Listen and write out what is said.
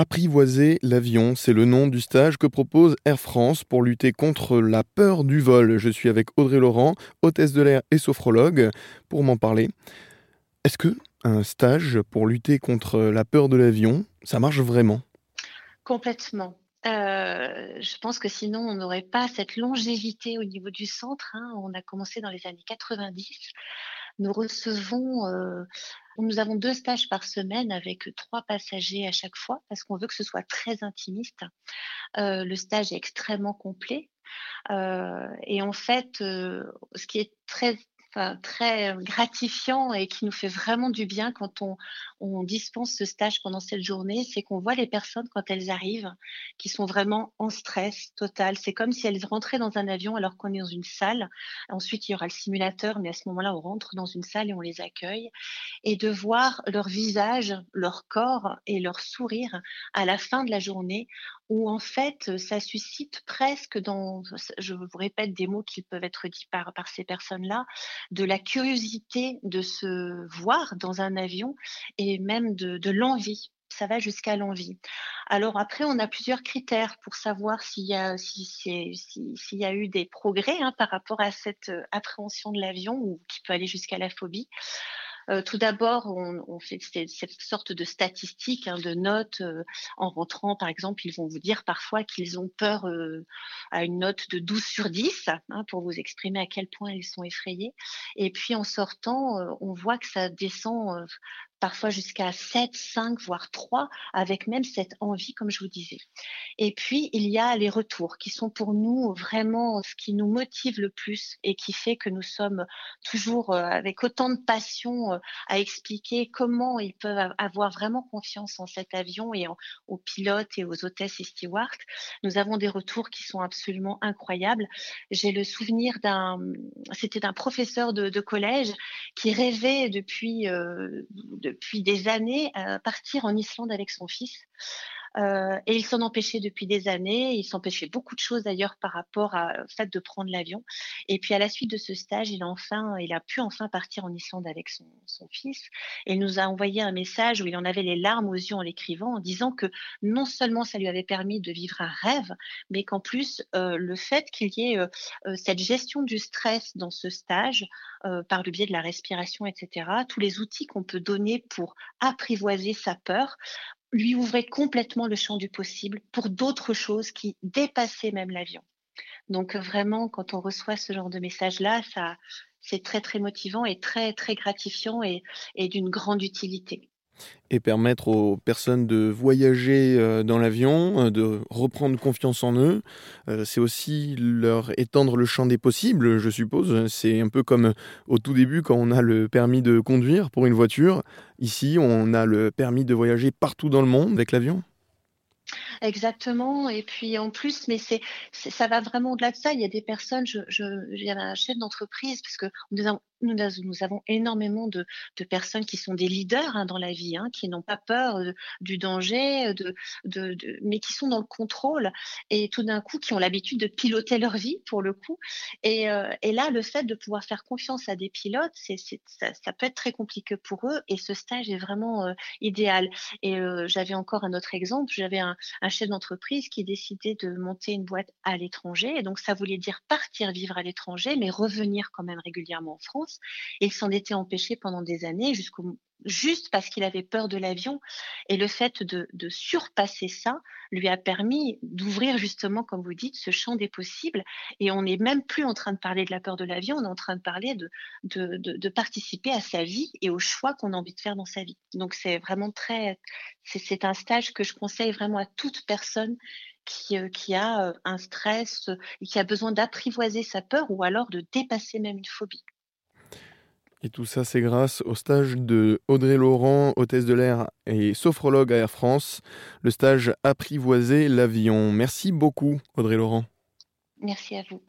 Apprivoiser l'avion, c'est le nom du stage que propose Air France pour lutter contre la peur du vol. Je suis avec Audrey Laurent, hôtesse de l'air et sophrologue, pour m'en parler. Est-ce que un stage pour lutter contre la peur de l'avion, ça marche vraiment? Complètement. Euh, je pense que sinon, on n'aurait pas cette longévité au niveau du centre. Hein. On a commencé dans les années 90. Nous recevons, euh, nous avons deux stages par semaine avec trois passagers à chaque fois parce qu'on veut que ce soit très intimiste. Euh, le stage est extrêmement complet. Euh, et en fait, ce qui est très très gratifiant et qui nous fait vraiment du bien quand on, dispense ce stage pendant cette journée, c'est qu'on voit les personnes quand elles arrivent qui sont vraiment en stress total. C'est comme si elles rentraient dans un avion alors qu'on est dans une salle. Ensuite, il y aura le simulateur, mais à ce moment-là, on rentre dans une salle et on les accueille. Et de voir leur visage, leur corps et leur sourire à la fin de la journée où en fait, ça suscite presque dans, je vous répète des mots qui peuvent être dits par ces personnes-là, de la curiosité de se voir dans un avion et même de, l'envie ça va jusqu'à l'envie. Alors après, on a plusieurs critères pour savoir s'il y a, eu des progrès hein, par rapport à cette appréhension de l'avion ou qui peut aller jusqu'à la phobie. Euh, tout d'abord, on, fait cette, sorte de statistiques, hein, de notes. Euh, en rentrant, par exemple, ils vont vous dire parfois qu'ils ont peur euh, à une note de 12 sur 10, hein, pour vous exprimer à quel point ils sont effrayés. Et puis en sortant, on voit que ça descend parfois jusqu'à 7, 5, voire 3, avec même cette envie, comme je vous disais. Et puis, il y a les retours qui sont pour nous vraiment ce qui nous motive le plus et qui fait que nous sommes toujours euh, avec autant de passion euh, à expliquer comment ils peuvent avoir vraiment confiance en cet avion et aux pilotes et aux hôtesses et stewards. Nous avons des retours qui sont absolument incroyables. J'ai le souvenir d'un, c'était d'un professeur de, collège qui rêvait depuis, euh, depuis des années à partir en Islande avec son fils. Euh, et il s'en empêchait depuis des années. Il s'empêchait beaucoup de choses d'ailleurs par rapport au fait de prendre l'avion. Et puis à la suite de ce stage, il a enfin, il a pu enfin partir en Islande avec son, fils. Et il nous a envoyé un message où il en avait les larmes aux yeux en l'écrivant, en disant que non seulement ça lui avait permis de vivre un rêve, mais qu'en plus euh, le fait qu'il y ait euh, cette gestion du stress dans ce stage, par le biais de la respiration, etc., tous les outils qu'on peut donner pour apprivoiser sa peur, lui ouvrait complètement le champ du possible pour d'autres choses qui dépassaient même l'avion. Donc vraiment, quand on reçoit ce genre de message-là, ça, c'est très très motivant et très très gratifiant et, et d'une grande utilité et permettre aux personnes de voyager euh, dans l'avion, euh, de reprendre confiance en eux. Euh, c'est aussi leur étendre le champ des possibles, je suppose. C'est un peu comme au tout début quand on a le permis de conduire pour une voiture. Ici, on a le permis de voyager partout dans le monde avec l'avion. Exactement. Et puis en plus, mais c'est, ça va vraiment au-delà de ça. Il y a des personnes, je, je, il y a un chef d'entreprise, parce que nous avons, énormément de, personnes qui sont des leaders hein, dans la vie, hein, qui n'ont pas peur euh, du danger, euh, mais qui sont dans le contrôle et tout d'un coup qui ont l'habitude de piloter leur vie pour le coup. Et, euh, là, le fait de pouvoir faire confiance à des pilotes, c'est, ça, ça, peut être très compliqué pour eux. Et ce stage est vraiment idéal. Et j'avais encore un autre exemple. J'avais un, un chef d'entreprise qui décidait de monter une boîte à l'étranger. Et donc, ça voulait dire partir vivre à l'étranger, mais revenir quand même régulièrement en France. Et il s'en était empêché pendant des années, jusqu'au juste parce qu'il avait peur de l'avion. Et le fait de, surpasser ça lui a permis d'ouvrir justement, comme vous dites, ce champ des possibles. Et on n'est même plus en train de parler de la peur de l'avion, on est en train de parler de, participer à sa vie et aux choix qu'on a envie de faire dans sa vie. Donc c'est vraiment très, c'est un stage que je conseille vraiment à toute personne qui, euh, a euh, un stress qui a besoin d'apprivoiser sa peur ou alors de dépasser même une phobie. Et tout ça, c'est grâce au stage de Audrey Laurent, hôtesse de l'air et sophrologue à Air France, le stage Apprivoiser l'avion. Merci beaucoup, Audrey Laurent. Merci à vous.